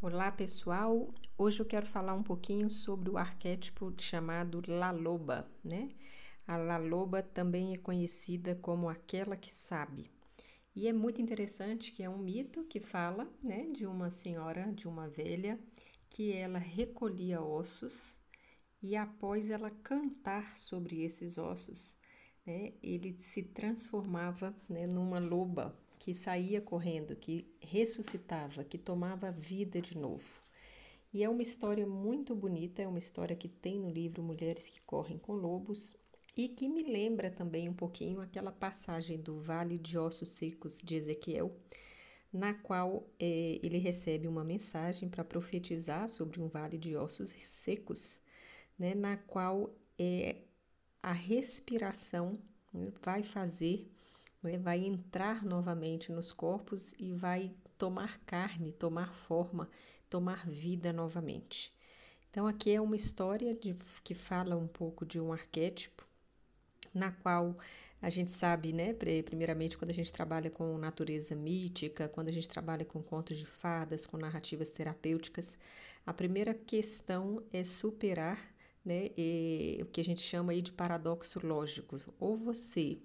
Olá pessoal, hoje eu quero falar um pouquinho sobre o arquétipo chamado La Loba, né? A La Loba também é conhecida como aquela que sabe. E é muito interessante que é um mito que fala, né, de uma senhora, de uma velha, que ela recolhia ossos e após ela cantar sobre esses ossos, né, ele se transformava, né, numa loba que saía correndo, que ressuscitava, que tomava vida de novo. E é uma história muito bonita, é uma história que tem no livro Mulheres que Correm com Lobos e que me lembra também um pouquinho aquela passagem do Vale de Ossos Secos de Ezequiel, na qual é, ele recebe uma mensagem para profetizar sobre um vale de ossos secos, né, na qual é, a respiração né, vai fazer vai entrar novamente nos corpos e vai tomar carne, tomar forma, tomar vida novamente. Então, aqui é uma história de, que fala um pouco de um arquétipo, na qual a gente sabe, né, primeiramente, quando a gente trabalha com natureza mítica, quando a gente trabalha com contos de fadas, com narrativas terapêuticas, a primeira questão é superar né, o que a gente chama aí de paradoxo lógico. Ou você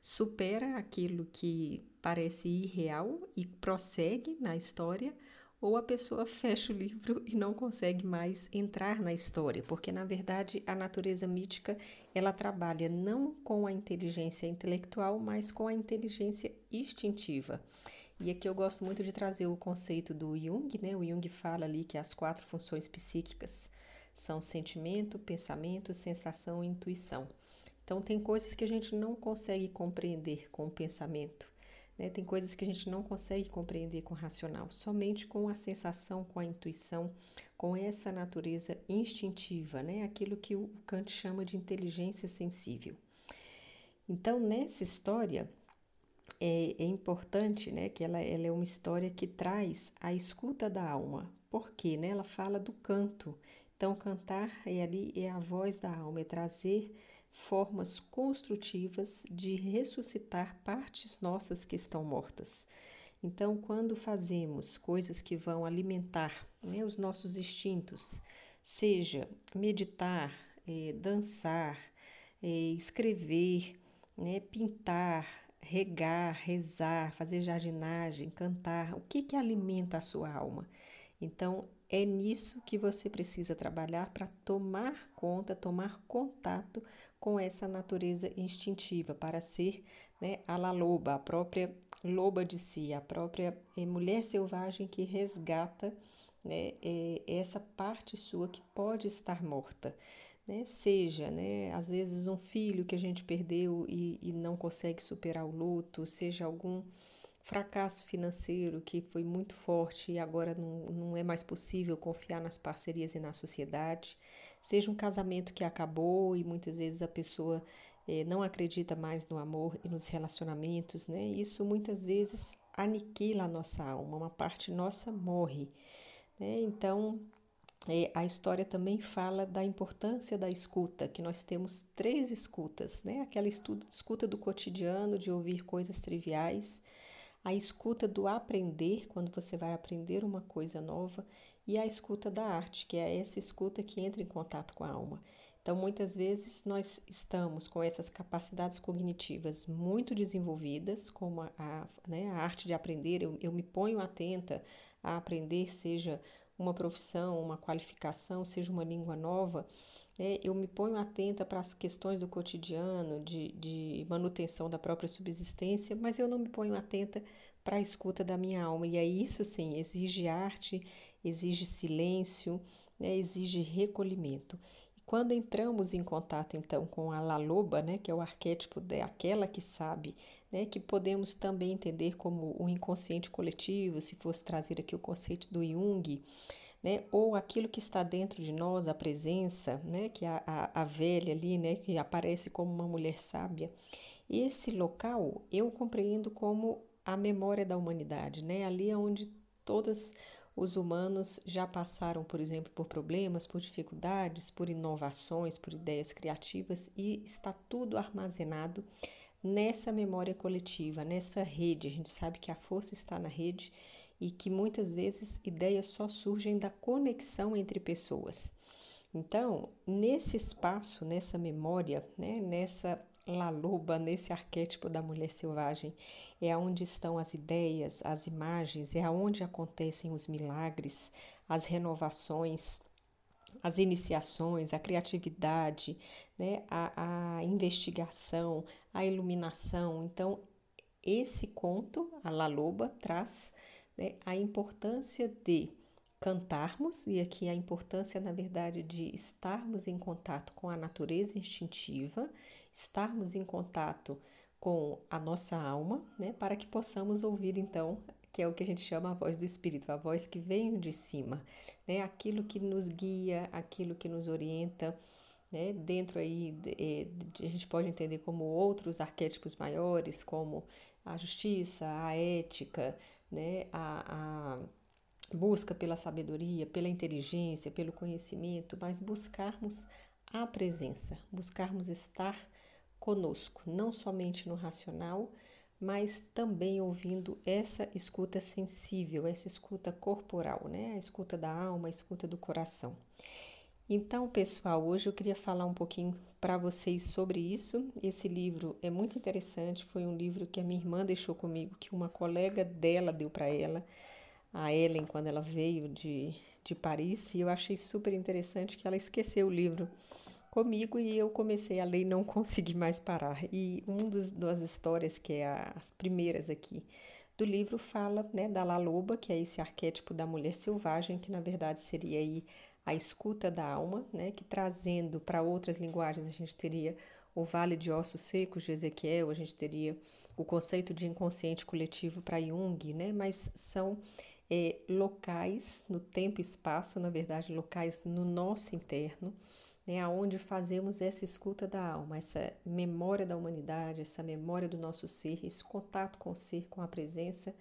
supera aquilo que parece irreal e prossegue na história, ou a pessoa fecha o livro e não consegue mais entrar na história, porque na verdade a natureza mítica ela trabalha não com a inteligência intelectual, mas com a inteligência instintiva. E aqui eu gosto muito de trazer o conceito do Jung, né? O Jung fala ali que as quatro funções psíquicas são sentimento, pensamento, sensação e intuição. Então, tem coisas que a gente não consegue compreender com o pensamento, né? tem coisas que a gente não consegue compreender com o racional, somente com a sensação, com a intuição, com essa natureza instintiva, né? aquilo que o Kant chama de inteligência sensível. Então, nessa história, é, é, importante né, que ela, ela é uma história que traz a escuta da alma. Por quê? Né? Ela fala do canto. Então, cantar é ali é a voz da alma, é trazer formas construtivas de ressuscitar partes nossas que estão mortas. Então, quando fazemos coisas que vão alimentar né, os nossos instintos, seja meditar, eh, dançar, eh, escrever, né, pintar, regar, rezar, fazer jardinagem, cantar, o que, que alimenta a sua alma? Então, é nisso que você precisa trabalhar para tomar conta, tomar contato com essa natureza instintiva, para ser né, a la loba, a própria loba de si, a própria é, mulher selvagem que resgata né, é, essa parte sua que pode estar morta. Né? Seja, né, às vezes, um filho que a gente perdeu e, e não consegue superar o luto, seja algum fracasso financeiro que foi muito forte e agora não, não é mais possível confiar nas parcerias e na sociedade, seja um casamento que acabou e muitas vezes a pessoa eh, não acredita mais no amor e nos relacionamentos, né? Isso muitas vezes aniquila a nossa alma, uma parte nossa morre, né? Então, eh, a história também fala da importância da escuta, que nós temos três escutas, né? Aquela escuta do cotidiano, de ouvir coisas triviais, a escuta do aprender, quando você vai aprender uma coisa nova, e a escuta da arte, que é essa escuta que entra em contato com a alma. Então, muitas vezes nós estamos com essas capacidades cognitivas muito desenvolvidas, como a, a, né, a arte de aprender, eu, eu me ponho atenta a aprender, seja uma profissão, uma qualificação, seja uma língua nova, né, eu me ponho atenta para as questões do cotidiano, de, de manutenção da própria subsistência, mas eu não me ponho atenta para a escuta da minha alma. E aí, isso sim, exige arte, exige silêncio, né, exige recolhimento. E quando entramos em contato, então, com a Laloba, né, que é o arquétipo daquela que sabe, né, que podemos também entender como o inconsciente coletivo, se fosse trazer aqui o conceito do Jung, né? Ou aquilo que está dentro de nós, a presença, né? Que a, a, a velha ali, né? Que aparece como uma mulher sábia. Esse local eu compreendo como a memória da humanidade, né? Ali é onde todos os humanos já passaram, por exemplo, por problemas, por dificuldades, por inovações, por ideias criativas e está tudo armazenado nessa memória coletiva, nessa rede. A gente sabe que a força está na rede e que muitas vezes ideias só surgem da conexão entre pessoas. Então, nesse espaço, nessa memória, né, nessa La Loba, nesse arquétipo da mulher selvagem, é onde estão as ideias, as imagens, é onde acontecem os milagres, as renovações, as iniciações, a criatividade, né, a, a investigação, a iluminação. Então, esse conto, a La Loba, traz né, a importância de cantarmos, e aqui a importância, na verdade, de estarmos em contato com a natureza instintiva, estarmos em contato com a nossa alma, né, para que possamos ouvir então, que é o que a gente chama a voz do espírito, a voz que vem de cima, né, aquilo que nos guia, aquilo que nos orienta, né, dentro aí eh, a gente pode entender como outros arquétipos maiores, como a justiça, a ética, né, a, a busca pela sabedoria, pela inteligência, pelo conhecimento, mas buscarmos a presença, buscarmos estar conosco, não somente no racional, mas também ouvindo essa escuta sensível, essa escuta corporal, né? A escuta da alma, a escuta do coração. Então, pessoal, hoje eu queria falar um pouquinho para vocês sobre isso. Esse livro é muito interessante, foi um livro que a minha irmã deixou comigo, que uma colega dela deu para ela a Ellen quando ela veio de, de Paris e eu achei super interessante que ela esqueceu o livro comigo e eu comecei a ler e não consegui mais parar. E uma das histórias, que é a, as primeiras aqui do livro, fala né, da La Loba, que é esse arquétipo da mulher selvagem, que na verdade seria aí a escuta da alma, né, que trazendo para outras linguagens a gente teria o Vale de Ossos Secos de Ezequiel, a gente teria o conceito de inconsciente coletivo para Jung, né, mas são é, locais no tempo e espaço, na verdade, locais no nosso interno, né, onde fazemos essa escuta da alma, essa memória da humanidade, essa memória do nosso ser, esse contato com o ser, com a presença,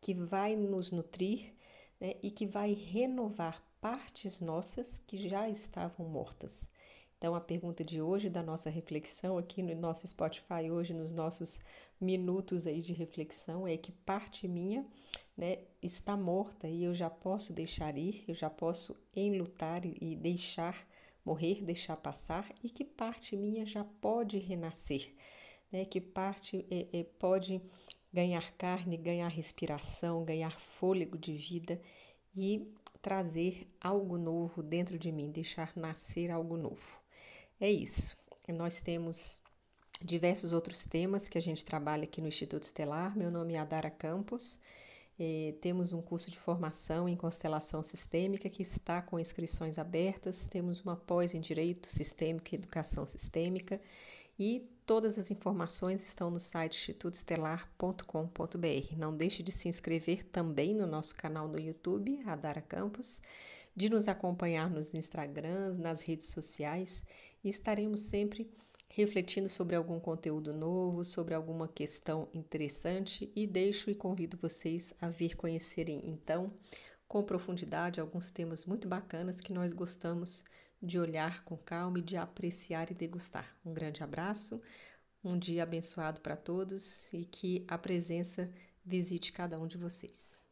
que vai nos nutrir né, e que vai renovar partes nossas que já estavam mortas. Então, a pergunta de hoje, da nossa reflexão aqui no nosso Spotify, hoje, nos nossos minutos aí de reflexão, é que parte minha né, está morta e eu já posso deixar ir, eu já posso enlutar e deixar morrer, deixar passar, e que parte minha já pode renascer, né, que parte é, é, pode ganhar carne, ganhar respiração, ganhar fôlego de vida e trazer algo novo dentro de mim, deixar nascer algo novo. É isso. Nós temos diversos outros temas que a gente trabalha aqui no Instituto Estelar. Meu nome é Adara Campos. É, temos um curso de formação em constelação sistêmica que está com inscrições abertas. Temos uma pós em Direito Sistêmico e Educação Sistêmica. E todas as informações estão no site institutoestelar.com.br. Não deixe de se inscrever também no nosso canal no YouTube, Adara Campos, de nos acompanhar nos Instagrams, nas redes sociais e estaremos sempre refletindo sobre algum conteúdo novo, sobre alguma questão interessante e deixo e convido vocês a vir conhecerem então com profundidade alguns temas muito bacanas que nós gostamos de olhar com calma e de apreciar e degustar. Um grande abraço, um dia abençoado para todos e que a presença visite cada um de vocês.